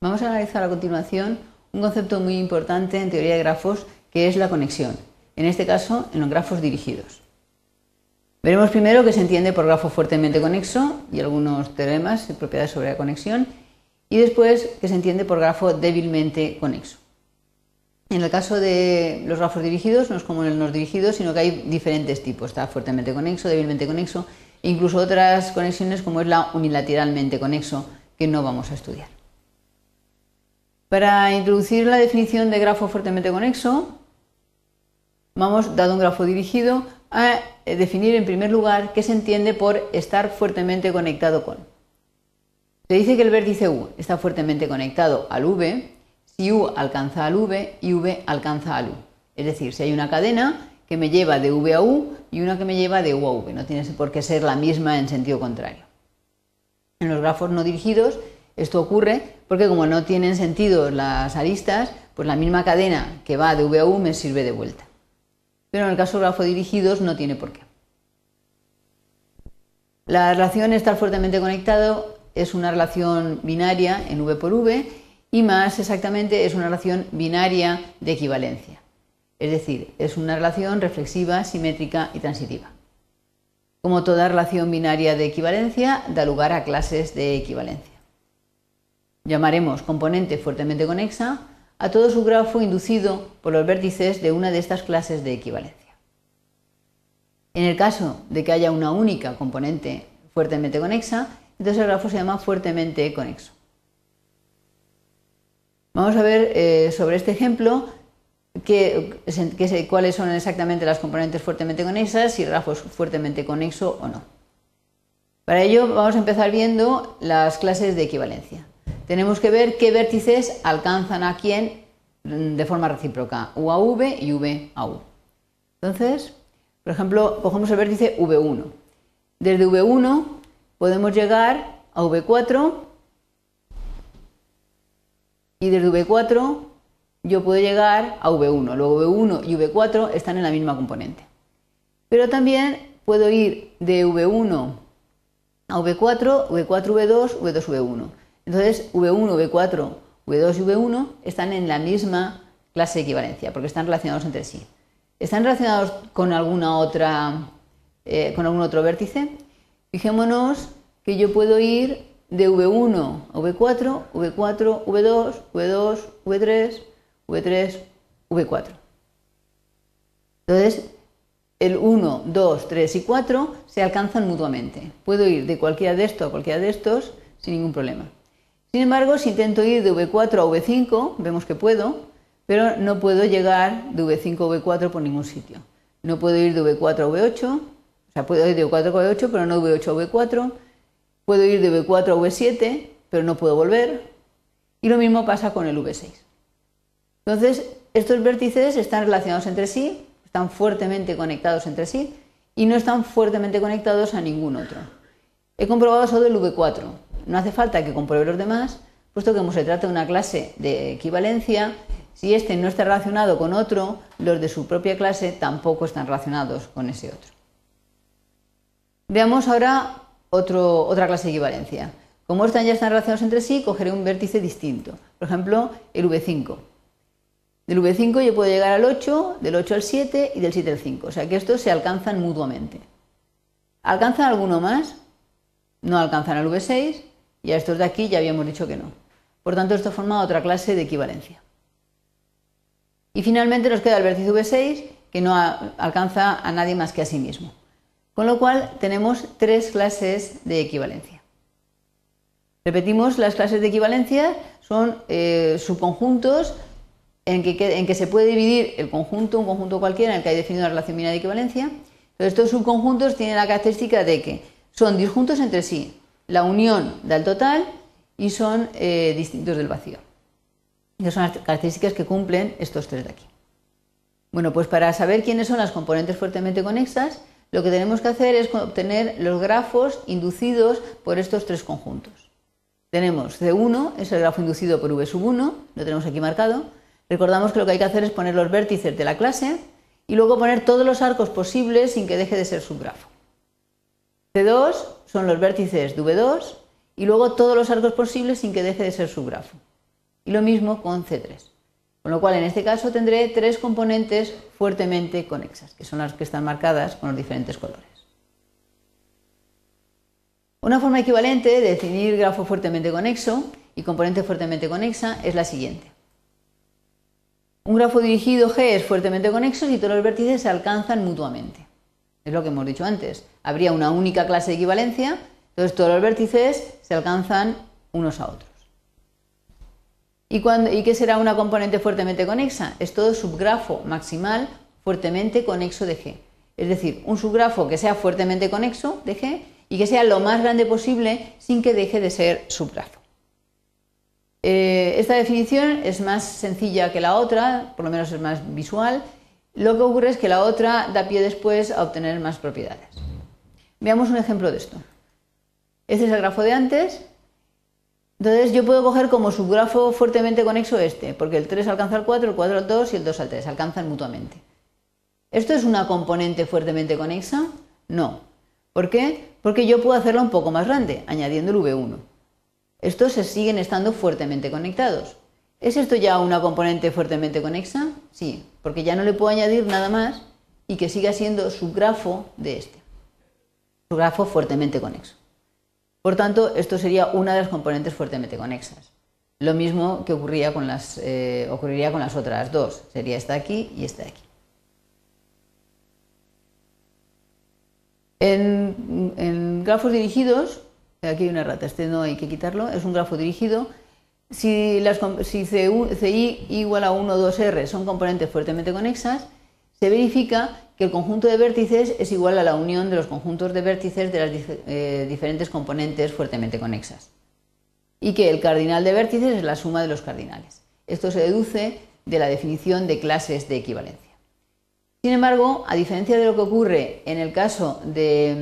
Vamos a analizar a continuación un concepto muy importante en teoría de grafos que es la conexión, en este caso en los grafos dirigidos. Veremos primero qué se entiende por grafo fuertemente conexo y algunos teoremas y propiedades sobre la conexión y después qué se entiende por grafo débilmente conexo. En el caso de los grafos dirigidos no es como en los dirigidos, sino que hay diferentes tipos. Está fuertemente conexo, débilmente conexo e incluso otras conexiones como es la unilateralmente conexo que no vamos a estudiar. Para introducir la definición de grafo fuertemente conexo, vamos, dado un grafo dirigido, a definir en primer lugar qué se entiende por estar fuertemente conectado con. Se dice que el vértice U está fuertemente conectado al V si U alcanza al V y V alcanza al U. Es decir, si hay una cadena que me lleva de V a U y una que me lleva de U a V, no tiene por qué ser la misma en sentido contrario. En los grafos no dirigidos esto ocurre porque como no tienen sentido las aristas, pues la misma cadena que va de V a U me sirve de vuelta. Pero en el caso de grafo dirigidos no tiene por qué. La relación estar fuertemente conectado es una relación binaria en V por V y más exactamente es una relación binaria de equivalencia. Es decir, es una relación reflexiva, simétrica y transitiva. Como toda relación binaria de equivalencia, da lugar a clases de equivalencia. Llamaremos componente fuertemente conexa a todo su grafo inducido por los vértices de una de estas clases de equivalencia. En el caso de que haya una única componente fuertemente conexa, entonces el grafo se llama fuertemente conexo. Vamos a ver eh, sobre este ejemplo cuáles son exactamente las componentes fuertemente conexas, si el grafo es fuertemente conexo o no. Para ello vamos a empezar viendo las clases de equivalencia tenemos que ver qué vértices alcanzan a quién de forma recíproca, U a V y V a U. Entonces, por ejemplo, cogemos el vértice V1. Desde V1 podemos llegar a V4 y desde V4 yo puedo llegar a V1. Luego V1 y V4 están en la misma componente. Pero también puedo ir de V1 a V4, V4, V2, V2, V1. Entonces, V1, V4, V2 y V1 están en la misma clase de equivalencia, porque están relacionados entre sí. ¿Están relacionados con eh, algún otro vértice? Fijémonos que yo puedo ir de V1 a V4, V4, V2, V2, V3, V3, V4. Entonces, el 1, 2, 3 y 4 se alcanzan mutuamente. Puedo ir de cualquiera de estos a cualquiera de estos sin ningún problema. Sin embargo, si intento ir de V4 a V5, vemos que puedo, pero no puedo llegar de V5 a V4 por ningún sitio. No puedo ir de V4 a V8, o sea, puedo ir de V4 a V8, pero no de V8 a V4. Puedo ir de V4 a V7, pero no puedo volver. Y lo mismo pasa con el V6. Entonces, estos vértices están relacionados entre sí, están fuertemente conectados entre sí y no están fuertemente conectados a ningún otro. He comprobado solo el V4, no hace falta que compruebe los demás, puesto que como se trata de una clase de equivalencia, si este no está relacionado con otro, los de su propia clase tampoco están relacionados con ese otro. Veamos ahora otra clase de equivalencia. Como están ya están relacionados entre sí, cogeré un vértice distinto. Por ejemplo, el V5. Del V5 yo puedo llegar al 8, del 8 al 7 y del 7 al 5. O sea que estos se alcanzan mutuamente. ¿Alcanzan alguno más? No alcanzan al V6 y a estos de aquí ya habíamos dicho que no. Por tanto, esto forma otra clase de equivalencia. Y finalmente nos queda el vértice V6, que no alcanza a nadie más que a sí mismo. Con lo cual tenemos tres clases de equivalencia. Repetimos, las clases de equivalencia son eh, subconjuntos en que, se puede dividir el conjunto, un conjunto cualquiera en el que hay definido una relación binaria de equivalencia. Pero estos subconjuntos tienen la característica de que son disjuntos entre sí, la unión da el total y son eh, distintos del vacío. Esas son las características que cumplen estos tres de aquí. Bueno, pues para saber quiénes son las componentes fuertemente conexas, lo que tenemos que hacer es obtener los grafos inducidos por estos tres conjuntos. Tenemos C1, es el grafo inducido por V sub 1, lo tenemos aquí marcado. Recordamos que lo que hay que hacer es poner los vértices de la clase y luego poner todos los arcos posibles sin que deje de ser subgrafo. C2 son los vértices de V2 y luego todos los arcos posibles sin que deje de ser subgrafo. Y lo mismo con C3. Con lo cual, en este caso tendré tres componentes fuertemente conexas, que son las que están marcadas con los diferentes colores. Una forma equivalente de definir grafo fuertemente conexo y componente fuertemente conexa es la siguiente. Un grafo dirigido G es fuertemente conexo si todos los vértices se alcanzan mutuamente. Es lo que hemos dicho antes. Habría una única clase de equivalencia, entonces todos los vértices se alcanzan unos a otros. ¿Y, qué será una componente fuertemente conexa? Es todo subgrafo maximal fuertemente conexo de G. Es decir, un subgrafo que sea fuertemente conexo de G y que sea lo más grande posible sin que deje de ser subgrafo. Eh, esta definición es más sencilla que la otra, por lo menos es más visual. Lo que ocurre es que la otra da pie después a obtener más propiedades. Veamos un ejemplo de esto. Este es el grafo de antes entonces yo puedo coger como subgrafo fuertemente conexo este, porque el 3 alcanza al 4, el 4 al 2 y el 2 al 3, alcanzan mutuamente. ¿Esto es una componente fuertemente conexa? No. ¿Por qué? Porque yo puedo hacerla un poco más grande, añadiendo el V1. Estos se siguen estando fuertemente conectados. ¿Es esto ya una componente fuertemente conexa? Sí, porque ya no le puedo añadir nada más y que siga siendo subgrafo de este. Subgrafo fuertemente conexo. Por tanto, esto sería una de las componentes fuertemente conexas. Lo mismo que ocurría con las, eh, ocurriría con las otras dos, sería esta aquí y esta aquí. En, grafos dirigidos, aquí hay una rata, este no hay que quitarlo, es un grafo dirigido. Si, CI igual a 1 o 2R son componentes fuertemente conexas, se verifica que el conjunto de vértices es igual a la unión de los conjuntos de vértices de las eh, diferentes componentes fuertemente conexas y que el cardinal de vértices es la suma de los cardinales. Esto se deduce de la definición de clases de equivalencia. Sin embargo, a diferencia de lo que ocurre en el caso de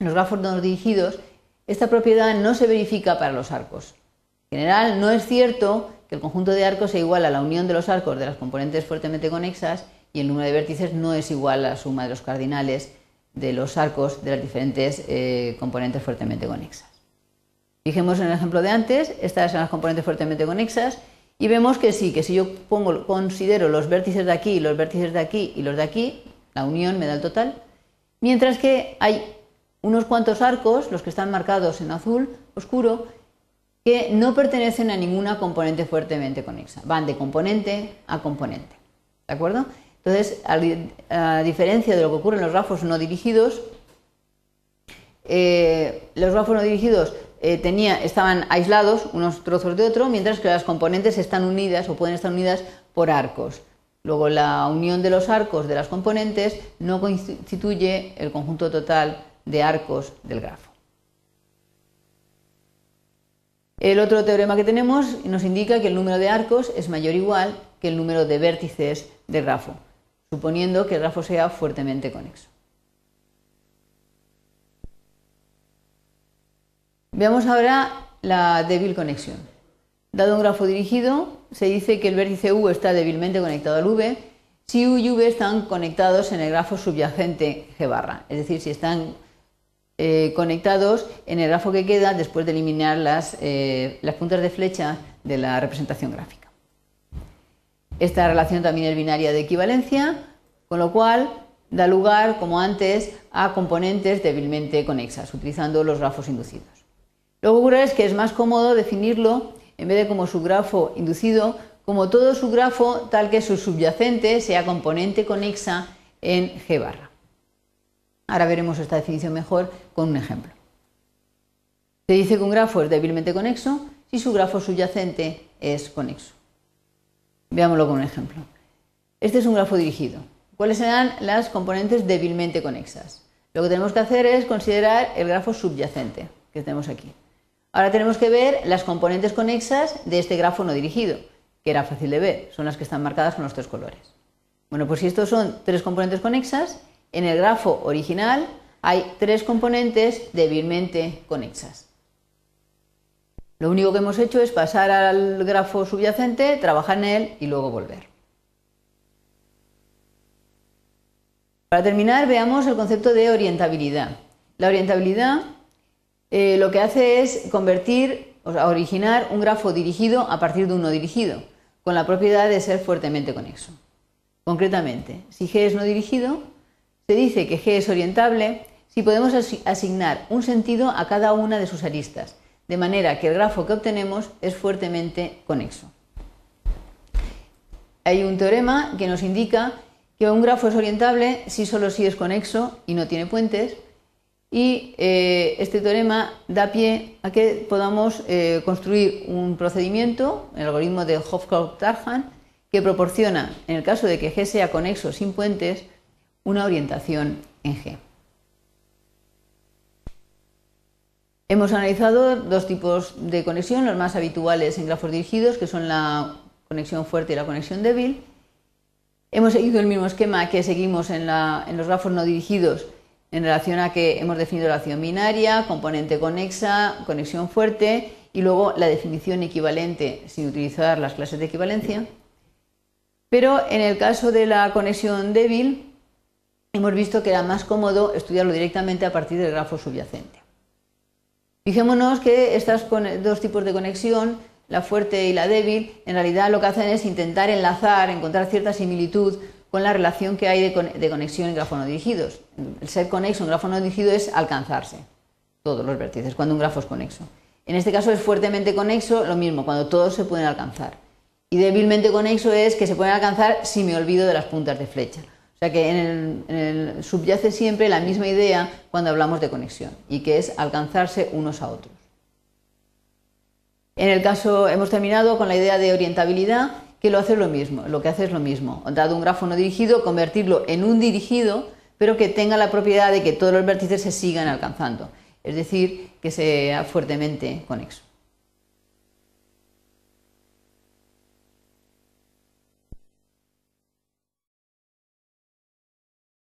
mm, los grafos no dirigidos, esta propiedad no se verifica para los arcos. En general, no es cierto que el conjunto de arcos sea igual a la unión de los arcos de las componentes fuertemente conexas y el número de vértices no es igual a la suma de los cardinales de los arcos de las diferentes eh, componentes fuertemente conexas. Fijemos en el ejemplo de antes, estas son las componentes fuertemente conexas y vemos que sí, que si yo considero los vértices de aquí, los vértices de aquí y los de aquí, la unión me da el total, mientras que hay unos cuantos arcos, los que están marcados en azul oscuro, que no pertenecen a ninguna componente fuertemente conexa, van de componente a componente. ¿De acuerdo? Entonces, a, diferencia de lo que ocurre en los grafos no dirigidos, eh, los grafos no dirigidos eh, estaban aislados unos trozos de otro, mientras que las componentes están unidas o pueden estar unidas por arcos. Luego, la unión de los arcos de las componentes no constituye el conjunto total de arcos del grafo. El otro teorema que tenemos nos indica que el número de arcos es mayor o igual que el número de vértices del grafo suponiendo que el grafo sea fuertemente conexo. Veamos ahora la débil conexión. Dado un grafo dirigido, se dice que el vértice U está débilmente conectado al V si U y V están conectados en el grafo subyacente G barra, es decir, si están eh, conectados en el grafo que queda después de eliminar las, eh, las puntas de flecha de la representación gráfica. Esta relación también es binaria de equivalencia, con lo cual da lugar, como antes, a componentes débilmente conexas, utilizando los grafos inducidos. Lo que ocurre es que es más cómodo definirlo, en vez de como subgrafo inducido, como todo subgrafo tal que su subyacente sea componente conexa en G barra. Ahora veremos esta definición mejor con un ejemplo. Se dice que un grafo es débilmente conexo si su grafo subyacente es conexo. Veámoslo con un ejemplo. Este es un grafo dirigido. ¿Cuáles serán las componentes débilmente conexas? Lo que tenemos que hacer es considerar el grafo subyacente que tenemos aquí. Ahora tenemos que ver las componentes conexas de este grafo no dirigido, que era fácil de ver, son las que están marcadas con los tres colores. Bueno, pues si estos son tres componentes conexas, en el grafo original hay tres componentes débilmente conexas. Lo único que hemos hecho es pasar al grafo subyacente, trabajar en él y luego volver. Para terminar, veamos el concepto de orientabilidad. La orientabilidad eh, lo que hace es convertir a originar un grafo dirigido a partir de uno dirigido, con la propiedad de ser fuertemente conexo. Concretamente, si G es no dirigido, se dice que G es orientable si podemos asignar un sentido a cada una de sus aristas, de manera que el grafo que obtenemos es fuertemente conexo. Hay un teorema que nos indica que un grafo es orientable si solo si es conexo y no tiene puentes, y eh, este teorema da pie a que podamos eh, construir un procedimiento, el algoritmo de Hofstadter-Tarjan, que proporciona, en el caso de que G sea conexo sin puentes, una orientación en G. Hemos analizado dos tipos de conexión, los más habituales en grafos dirigidos, que son la conexión fuerte y la conexión débil. Hemos seguido el mismo esquema que seguimos en, los grafos no dirigidos en relación a que hemos definido la acción binaria, componente conexa, conexión fuerte y luego la definición equivalente sin utilizar las clases de equivalencia. Pero en el caso de la conexión débil, hemos visto que era más cómodo estudiarlo directamente a partir del grafo subyacente. Fijémonos que estos dos tipos de conexión, la fuerte y la débil, en realidad lo que hacen es intentar enlazar, encontrar cierta similitud con la relación que hay de, conexión en grafos no dirigidos. El ser conexo en grafo no dirigido es alcanzarse todos los vértices cuando un grafo es conexo. En este caso es fuertemente conexo, lo mismo, cuando todos se pueden alcanzar. Y débilmente conexo es que se pueden alcanzar si me olvido de las puntas de flecha. O sea que subyace siempre la misma idea cuando hablamos de conexión y que es alcanzarse unos a otros. En el caso hemos terminado con la idea de orientabilidad que lo hace lo mismo, lo que hace es lo mismo, dado un grafo no dirigido, convertirlo en un dirigido, pero que tenga la propiedad de que todos los vértices se sigan alcanzando, es decir, que sea fuertemente conexo.